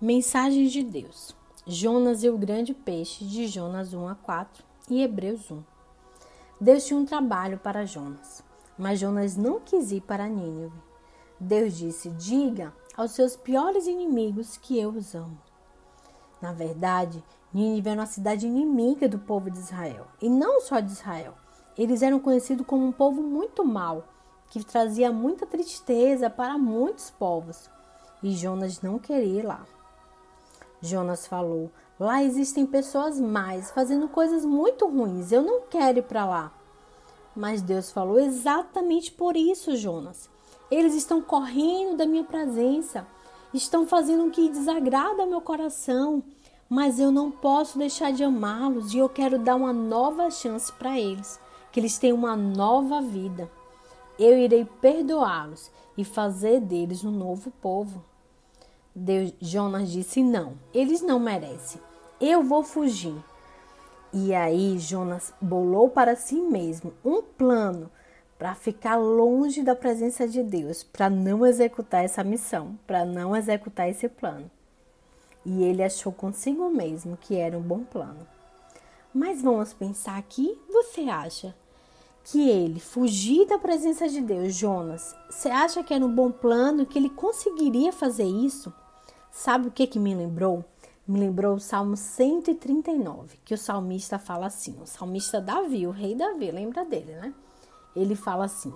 Mensagem de Deus. Jonas e o grande peixe, de Jonas 1 a 4 e Hebreus 1. Deus tinha um trabalho para Jonas, mas Jonas não quis ir para Nínive. Deus disse: Diga aos seus piores inimigos que eu os amo. Na verdade, Nínive era uma cidade inimiga do povo de Israel, e não só de Israel. Eles eram conhecidos como um povo muito mau, que trazia muita tristeza para muitos povos, e Jonas não queria ir lá. Jonas falou: Lá existem pessoas mais fazendo coisas muito ruins. Eu não quero ir para lá. Mas Deus falou: Exatamente por isso, Jonas. Eles estão correndo da minha presença, estão fazendo o que desagrada meu coração, mas eu não posso deixar de amá-los e eu quero dar uma nova chance para eles, que eles tenham uma nova vida. Eu irei perdoá-los e fazer deles um novo povo. Deus, Jonas disse: Não, eles não merecem. Eu vou fugir. E aí Jonas bolou para si mesmo um plano para ficar longe da presença de Deus, para não executar essa missão, para não executar esse plano. E ele achou consigo mesmo que era um bom plano. Mas vamos pensar aqui, você acha que ele fugir da presença de Deus, Jonas, você acha que era um bom plano, que ele conseguiria fazer isso? Sabe o que, que me lembrou? Me lembrou o Salmo 139, que o salmista fala assim: o salmista Davi, o rei Davi, lembra dele, né? Ele fala assim: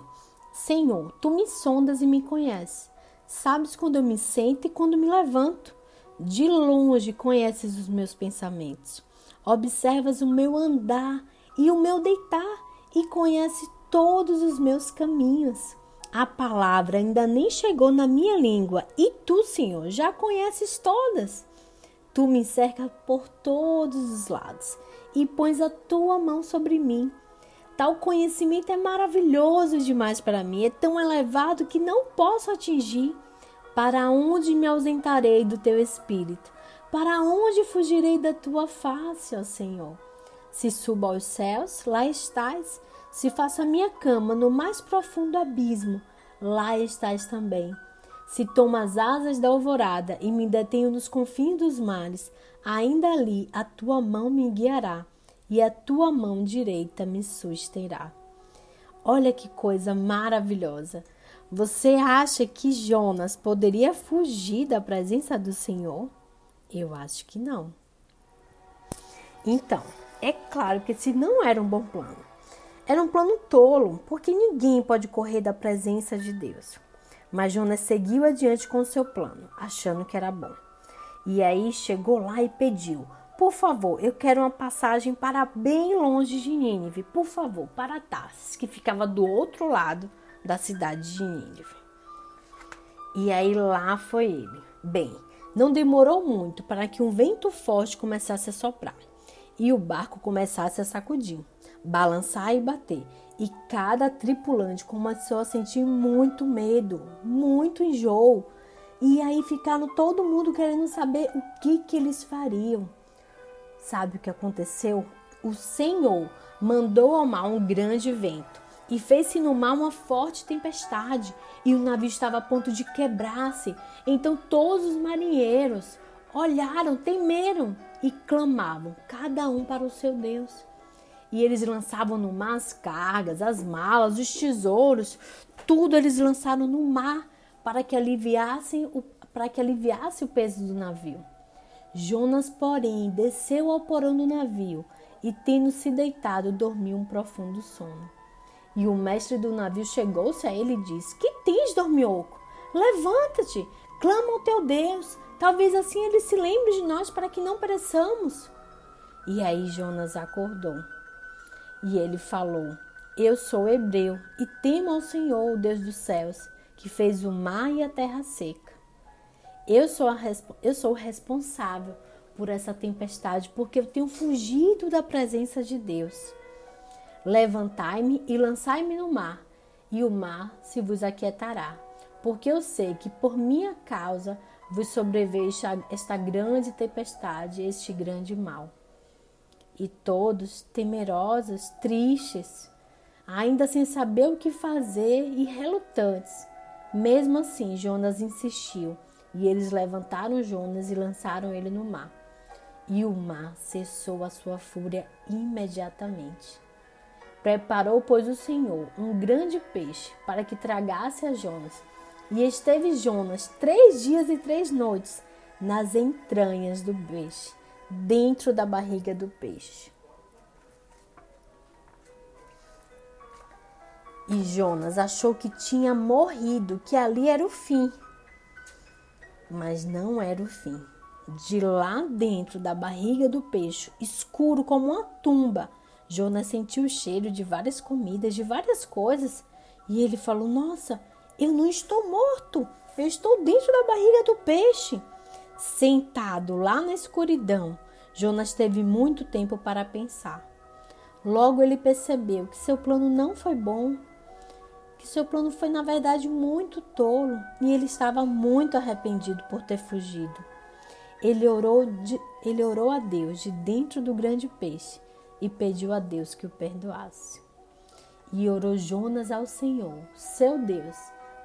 Senhor, tu me sondas e me conheces. Sabes quando eu me sento e quando me levanto. De longe conheces os meus pensamentos. Observas o meu andar e o meu deitar e conhece todos os meus caminhos. A palavra ainda nem chegou na minha língua e tu, Senhor, já conheces todas. Tu me cercas por todos os lados e pões a tua mão sobre mim. Tal conhecimento é maravilhoso demais para mim, é tão elevado que não posso atingir. Para onde me ausentarei do teu espírito? Para onde fugirei da tua face, ó Senhor? Se subo aos céus, lá estás. Se faço a minha cama no mais profundo abismo, lá estás também. Se tomo as asas da alvorada e me detenho nos confins dos mares, ainda ali a tua mão me guiará e a tua mão direita me susterá. Olha que coisa maravilhosa! Você acha que Jonas poderia fugir da presença do Senhor? Eu acho que não. Então, é claro que esse não era um bom plano. Era um plano tolo, porque ninguém pode correr da presença de Deus. Mas Jonas seguiu adiante com seu plano, achando que era bom. E aí chegou lá e pediu: Por favor, eu quero uma passagem para bem longe de Nínive, por favor, para Tarsis, que ficava do outro lado da cidade de Nínive. E aí lá foi ele. Bem, não demorou muito para que um vento forte começasse a soprar e o barco começasse a sacudir balançar e bater. E cada tripulante começou a sentir muito medo, muito enjoo. E aí ficaram todo mundo querendo saber o que, que eles fariam. Sabe o que aconteceu? O Senhor mandou ao mar um grande vento e fez-se no mar uma forte tempestade, e o navio estava a ponto de quebrar-se. Então todos os marinheiros olharam, temeram e clamavam, cada um para o seu Deus e eles lançavam no mar as cargas, as malas, os tesouros, tudo eles lançaram no mar para que aliviassem o, para que aliviasse o peso do navio. Jonas, porém, desceu ao porão do navio e, tendo se deitado, dormiu um profundo sono. E o mestre do navio chegou-se a ele e disse: Que tens, dormioco? Levanta-te, clama ao teu Deus. Talvez assim ele se lembre de nós para que não pereçamos. E aí Jonas acordou e ele falou: Eu sou hebreu e temo ao Senhor, o Deus dos céus, que fez o mar e a terra seca. Eu sou, a, eu sou responsável por essa tempestade, porque eu tenho fugido da presença de Deus. Levantai-me e lançai-me no mar, e o mar se vos aquietará, porque eu sei que por minha causa vos sobreveio esta grande tempestade, este grande mal e todos temerosos, tristes, ainda sem saber o que fazer e relutantes. Mesmo assim, Jonas insistiu: E eles levantaram Jonas e lançaram ele no mar. E o mar cessou a sua fúria imediatamente. Preparou, pois, o Senhor um grande peixe para que tragasse a Jonas. E esteve Jonas três dias e três noites nas entranhas do peixe, dentro da barriga do peixe. E Jonas achou que tinha morrido, que ali era o fim. Mas não era o fim. De lá dentro da barriga do peixe, escuro como uma tumba, Jonas sentiu o cheiro de várias comidas, de várias coisas. E ele falou: Nossa, eu não estou morto, eu estou dentro da barriga do peixe. Sentado lá na escuridão, Jonas teve muito tempo para pensar. Logo ele percebeu que seu plano não foi bom, que seu plano foi na verdade muito tolo e ele estava muito arrependido por ter fugido. Ele orou, de, ele orou a Deus de dentro do grande peixe e pediu a Deus que o perdoasse. E orou Jonas ao Senhor, seu Deus,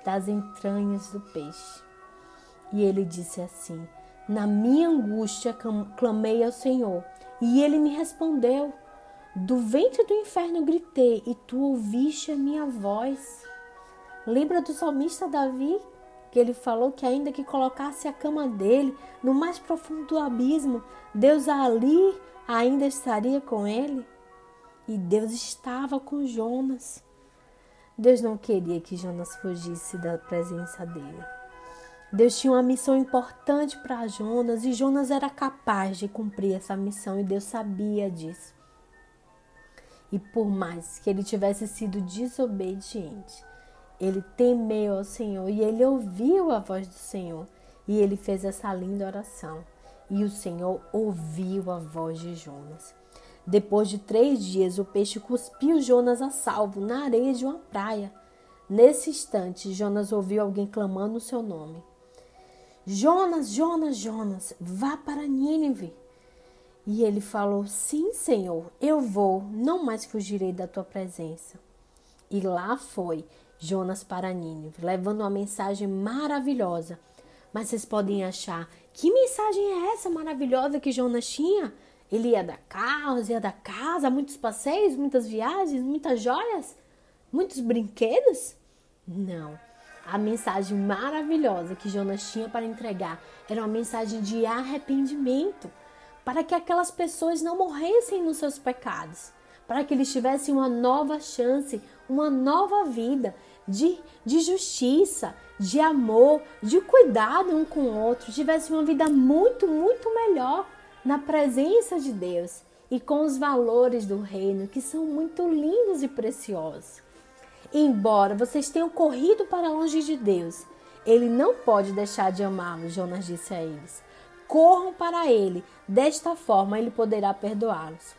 das entranhas do peixe. E ele disse assim: Na minha angústia clamei ao Senhor, e ele me respondeu. Do ventre do inferno gritei, e tu ouviste a minha voz. Lembra do salmista Davi, que ele falou que ainda que colocasse a cama dele no mais profundo do abismo, Deus ali ainda estaria com ele? E Deus estava com Jonas. Deus não queria que Jonas fugisse da presença dele. Deus tinha uma missão importante para Jonas e Jonas era capaz de cumprir essa missão e Deus sabia disso. E por mais que ele tivesse sido desobediente, ele temeu ao Senhor e ele ouviu a voz do Senhor e ele fez essa linda oração. E o Senhor ouviu a voz de Jonas. Depois de três dias, o peixe cuspiu Jonas a salvo na areia de uma praia. Nesse instante, Jonas ouviu alguém clamando o seu nome. Jonas, Jonas, Jonas, vá para Nínive. E ele falou: Sim, Senhor, eu vou, não mais fugirei da tua presença. E lá foi Jonas para Nínive, levando uma mensagem maravilhosa. Mas vocês podem achar: que mensagem é essa maravilhosa que Jonas tinha? Ele ia dar carros, ia dar casa, muitos passeios, muitas viagens, muitas joias, muitos brinquedos? Não. A mensagem maravilhosa que Jonas tinha para entregar era uma mensagem de arrependimento, para que aquelas pessoas não morressem nos seus pecados, para que eles tivessem uma nova chance, uma nova vida de, de justiça, de amor, de cuidado um com o outro, tivessem uma vida muito, muito melhor na presença de Deus e com os valores do reino que são muito lindos e preciosos. Embora vocês tenham corrido para longe de Deus, ele não pode deixar de amá-los, Jonas disse a eles. Corram para ele, desta forma ele poderá perdoá-los.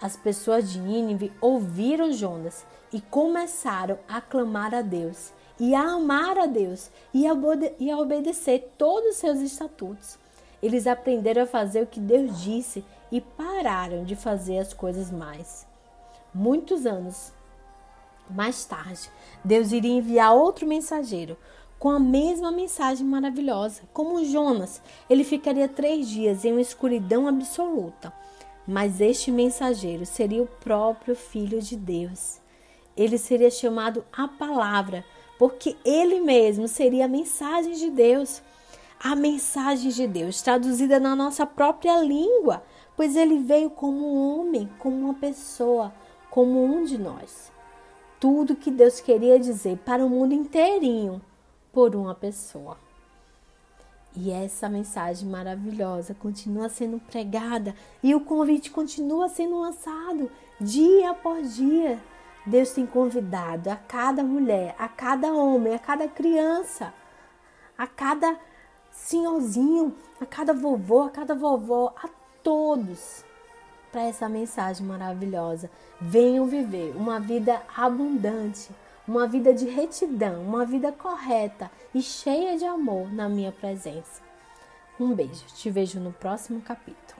As pessoas de Nínive ouviram Jonas e começaram a clamar a Deus, e a amar a Deus, e a, e a obedecer todos os seus estatutos. Eles aprenderam a fazer o que Deus disse e pararam de fazer as coisas mais. Muitos anos mais tarde, Deus iria enviar outro mensageiro com a mesma mensagem maravilhosa. Como Jonas, ele ficaria três dias em uma escuridão absoluta. Mas este mensageiro seria o próprio Filho de Deus. Ele seria chamado a Palavra, porque ele mesmo seria a mensagem de Deus. A mensagem de Deus traduzida na nossa própria língua, pois ele veio como um homem, como uma pessoa, como um de nós tudo que Deus queria dizer para o mundo inteirinho por uma pessoa. E essa mensagem maravilhosa continua sendo pregada e o convite continua sendo lançado dia após dia. Deus tem convidado a cada mulher, a cada homem, a cada criança, a cada senhorzinho, a cada vovô, a cada vovó, a todos para essa mensagem maravilhosa. Venham viver uma vida abundante, uma vida de retidão, uma vida correta e cheia de amor na minha presença. Um beijo, te vejo no próximo capítulo.